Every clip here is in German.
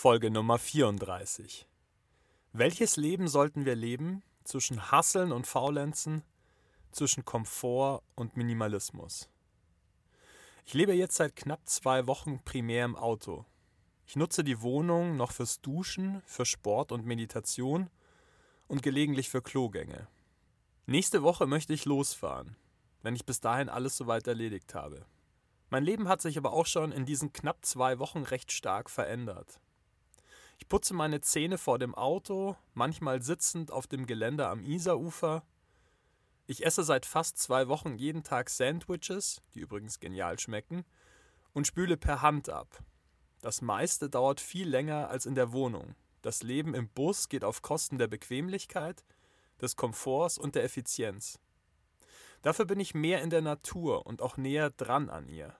Folge Nummer 34. Welches Leben sollten wir leben zwischen Hasseln und Faulenzen, zwischen Komfort und Minimalismus? Ich lebe jetzt seit knapp zwei Wochen primär im Auto. Ich nutze die Wohnung noch fürs Duschen, für Sport und Meditation und gelegentlich für Klogänge. Nächste Woche möchte ich losfahren, wenn ich bis dahin alles soweit erledigt habe. Mein Leben hat sich aber auch schon in diesen knapp zwei Wochen recht stark verändert. Ich putze meine Zähne vor dem Auto, manchmal sitzend auf dem Geländer am Isarufer. Ich esse seit fast zwei Wochen jeden Tag Sandwiches, die übrigens genial schmecken, und spüle per Hand ab. Das meiste dauert viel länger als in der Wohnung. Das Leben im Bus geht auf Kosten der Bequemlichkeit, des Komforts und der Effizienz. Dafür bin ich mehr in der Natur und auch näher dran an ihr.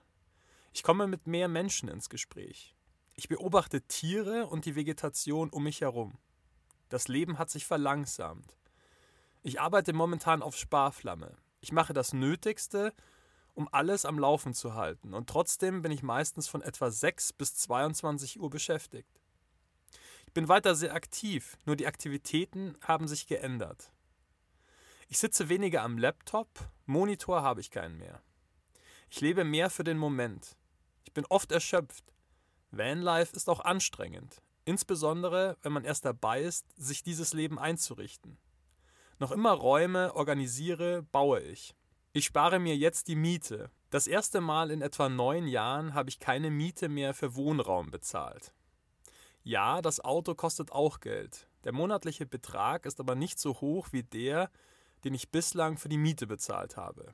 Ich komme mit mehr Menschen ins Gespräch. Ich beobachte Tiere und die Vegetation um mich herum. Das Leben hat sich verlangsamt. Ich arbeite momentan auf Sparflamme. Ich mache das Nötigste, um alles am Laufen zu halten, und trotzdem bin ich meistens von etwa 6 bis 22 Uhr beschäftigt. Ich bin weiter sehr aktiv, nur die Aktivitäten haben sich geändert. Ich sitze weniger am Laptop, Monitor habe ich keinen mehr. Ich lebe mehr für den Moment. Ich bin oft erschöpft, Vanlife ist auch anstrengend, insbesondere wenn man erst dabei ist, sich dieses Leben einzurichten. Noch immer Räume organisiere, baue ich. Ich spare mir jetzt die Miete. Das erste Mal in etwa neun Jahren habe ich keine Miete mehr für Wohnraum bezahlt. Ja, das Auto kostet auch Geld. Der monatliche Betrag ist aber nicht so hoch wie der, den ich bislang für die Miete bezahlt habe.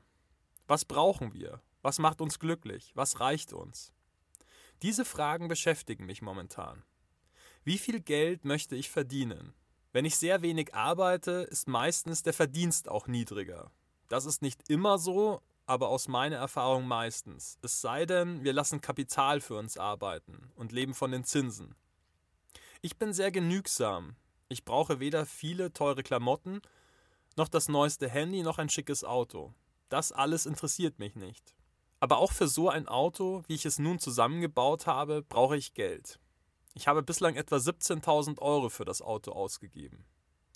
Was brauchen wir? Was macht uns glücklich? Was reicht uns? Diese Fragen beschäftigen mich momentan. Wie viel Geld möchte ich verdienen? Wenn ich sehr wenig arbeite, ist meistens der Verdienst auch niedriger. Das ist nicht immer so, aber aus meiner Erfahrung meistens. Es sei denn, wir lassen Kapital für uns arbeiten und leben von den Zinsen. Ich bin sehr genügsam. Ich brauche weder viele teure Klamotten, noch das neueste Handy, noch ein schickes Auto. Das alles interessiert mich nicht. Aber auch für so ein Auto, wie ich es nun zusammengebaut habe, brauche ich Geld. Ich habe bislang etwa 17.000 Euro für das Auto ausgegeben.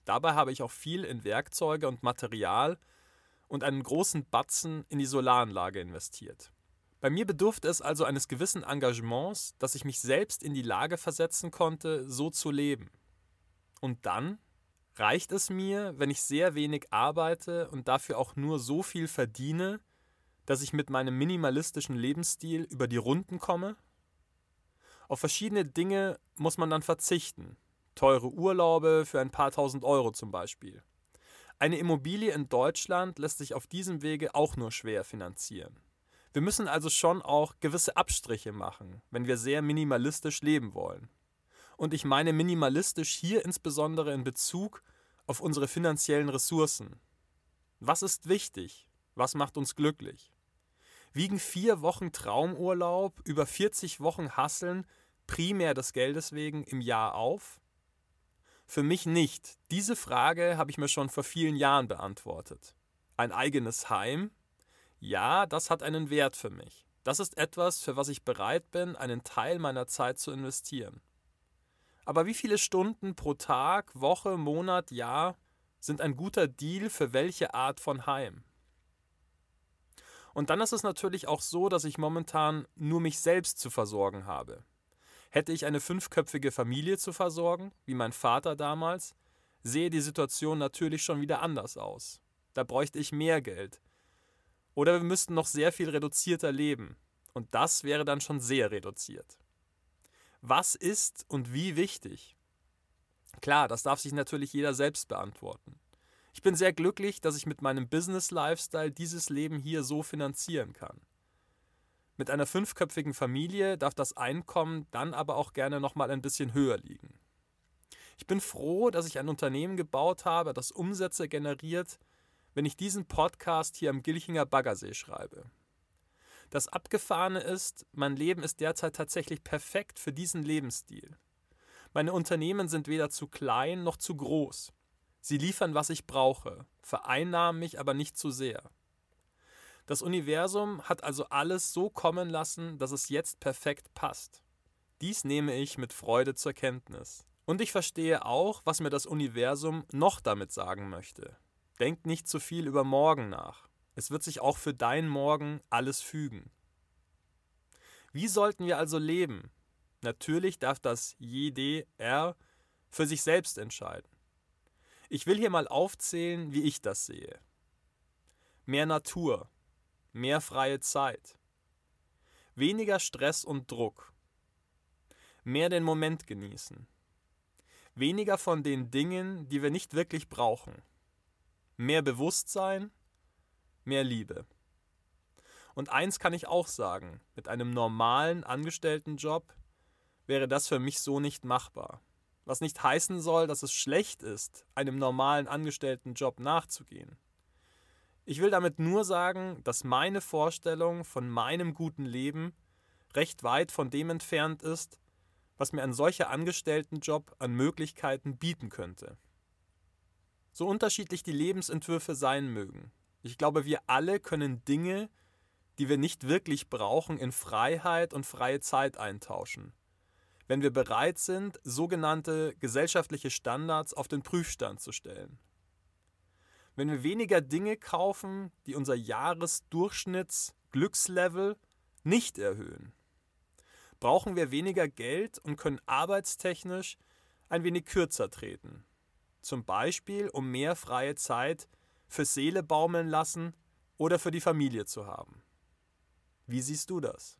Dabei habe ich auch viel in Werkzeuge und Material und einen großen Batzen in die Solaranlage investiert. Bei mir bedurfte es also eines gewissen Engagements, dass ich mich selbst in die Lage versetzen konnte, so zu leben. Und dann reicht es mir, wenn ich sehr wenig arbeite und dafür auch nur so viel verdiene, dass ich mit meinem minimalistischen Lebensstil über die Runden komme? Auf verschiedene Dinge muss man dann verzichten. Teure Urlaube für ein paar tausend Euro zum Beispiel. Eine Immobilie in Deutschland lässt sich auf diesem Wege auch nur schwer finanzieren. Wir müssen also schon auch gewisse Abstriche machen, wenn wir sehr minimalistisch leben wollen. Und ich meine minimalistisch hier insbesondere in Bezug auf unsere finanziellen Ressourcen. Was ist wichtig? Was macht uns glücklich? Wiegen vier Wochen Traumurlaub über 40 Wochen Hasseln primär des Geldes wegen im Jahr auf? Für mich nicht. Diese Frage habe ich mir schon vor vielen Jahren beantwortet. Ein eigenes Heim? Ja, das hat einen Wert für mich. Das ist etwas, für was ich bereit bin, einen Teil meiner Zeit zu investieren. Aber wie viele Stunden pro Tag, Woche, Monat, Jahr sind ein guter Deal für welche Art von Heim? Und dann ist es natürlich auch so, dass ich momentan nur mich selbst zu versorgen habe. Hätte ich eine fünfköpfige Familie zu versorgen, wie mein Vater damals, sehe die Situation natürlich schon wieder anders aus. Da bräuchte ich mehr Geld. Oder wir müssten noch sehr viel reduzierter leben. Und das wäre dann schon sehr reduziert. Was ist und wie wichtig? Klar, das darf sich natürlich jeder selbst beantworten. Ich bin sehr glücklich, dass ich mit meinem Business-Lifestyle dieses Leben hier so finanzieren kann. Mit einer fünfköpfigen Familie darf das Einkommen dann aber auch gerne nochmal ein bisschen höher liegen. Ich bin froh, dass ich ein Unternehmen gebaut habe, das Umsätze generiert, wenn ich diesen Podcast hier am Gilchinger Baggersee schreibe. Das Abgefahrene ist, mein Leben ist derzeit tatsächlich perfekt für diesen Lebensstil. Meine Unternehmen sind weder zu klein noch zu groß. Sie liefern, was ich brauche, vereinnahmen mich aber nicht zu sehr. Das Universum hat also alles so kommen lassen, dass es jetzt perfekt passt. Dies nehme ich mit Freude zur Kenntnis. Und ich verstehe auch, was mir das Universum noch damit sagen möchte. Denk nicht zu viel über morgen nach. Es wird sich auch für dein Morgen alles fügen. Wie sollten wir also leben? Natürlich darf das JDR für sich selbst entscheiden. Ich will hier mal aufzählen, wie ich das sehe. Mehr Natur, mehr freie Zeit, weniger Stress und Druck, mehr den Moment genießen, weniger von den Dingen, die wir nicht wirklich brauchen, mehr Bewusstsein, mehr Liebe. Und eins kann ich auch sagen, mit einem normalen Angestelltenjob wäre das für mich so nicht machbar. Was nicht heißen soll, dass es schlecht ist, einem normalen Angestelltenjob nachzugehen. Ich will damit nur sagen, dass meine Vorstellung von meinem guten Leben recht weit von dem entfernt ist, was mir ein solcher Angestelltenjob an Möglichkeiten bieten könnte. So unterschiedlich die Lebensentwürfe sein mögen. Ich glaube, wir alle können Dinge, die wir nicht wirklich brauchen, in Freiheit und freie Zeit eintauschen. Wenn wir bereit sind, sogenannte gesellschaftliche Standards auf den Prüfstand zu stellen. Wenn wir weniger Dinge kaufen, die unser Jahresdurchschnittsglückslevel nicht erhöhen. Brauchen wir weniger Geld und können arbeitstechnisch ein wenig kürzer treten. Zum Beispiel, um mehr freie Zeit für Seele baumeln lassen oder für die Familie zu haben. Wie siehst du das?